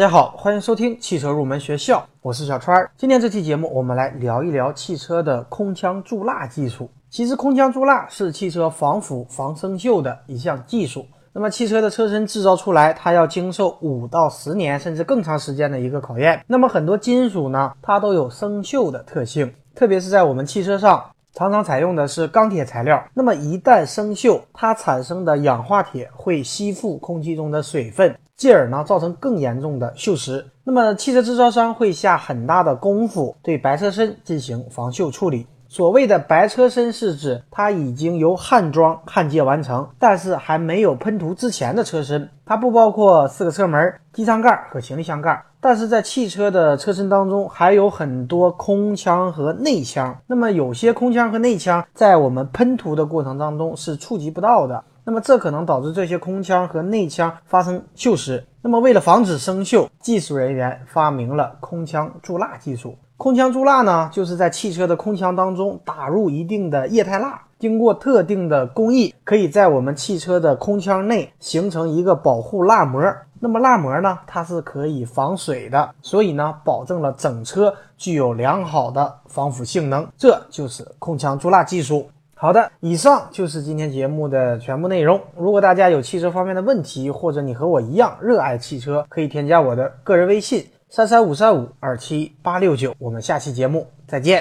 大家好，欢迎收听汽车入门学校，我是小川儿。今天这期节目，我们来聊一聊汽车的空腔注蜡技术。其实，空腔注蜡是汽车防腐、防生锈的一项技术。那么，汽车的车身制造出来，它要经受五到十年甚至更长时间的一个考验。那么，很多金属呢，它都有生锈的特性，特别是在我们汽车上。常常采用的是钢铁材料，那么一旦生锈，它产生的氧化铁会吸附空气中的水分，进而呢造成更严重的锈蚀。那么汽车制造商会下很大的功夫对白车身进行防锈处理。所谓的白车身是指它已经由焊装焊接完成，但是还没有喷涂之前的车身。它不包括四个车门、机舱盖和行李箱盖。但是在汽车的车身当中还有很多空腔和内腔。那么有些空腔和内腔在我们喷涂的过程当中是触及不到的。那么这可能导致这些空腔和内腔发生锈蚀。那么为了防止生锈，技术人员发明了空腔注蜡技术。空腔注蜡呢，就是在汽车的空腔当中打入一定的液态蜡，经过特定的工艺，可以在我们汽车的空腔内形成一个保护蜡膜。那么蜡膜呢，它是可以防水的，所以呢，保证了整车具有良好的防腐性能。这就是空腔注蜡技术。好的，以上就是今天节目的全部内容。如果大家有汽车方面的问题，或者你和我一样热爱汽车，可以添加我的个人微信。三三五三五二七八六九，我们下期节目再见。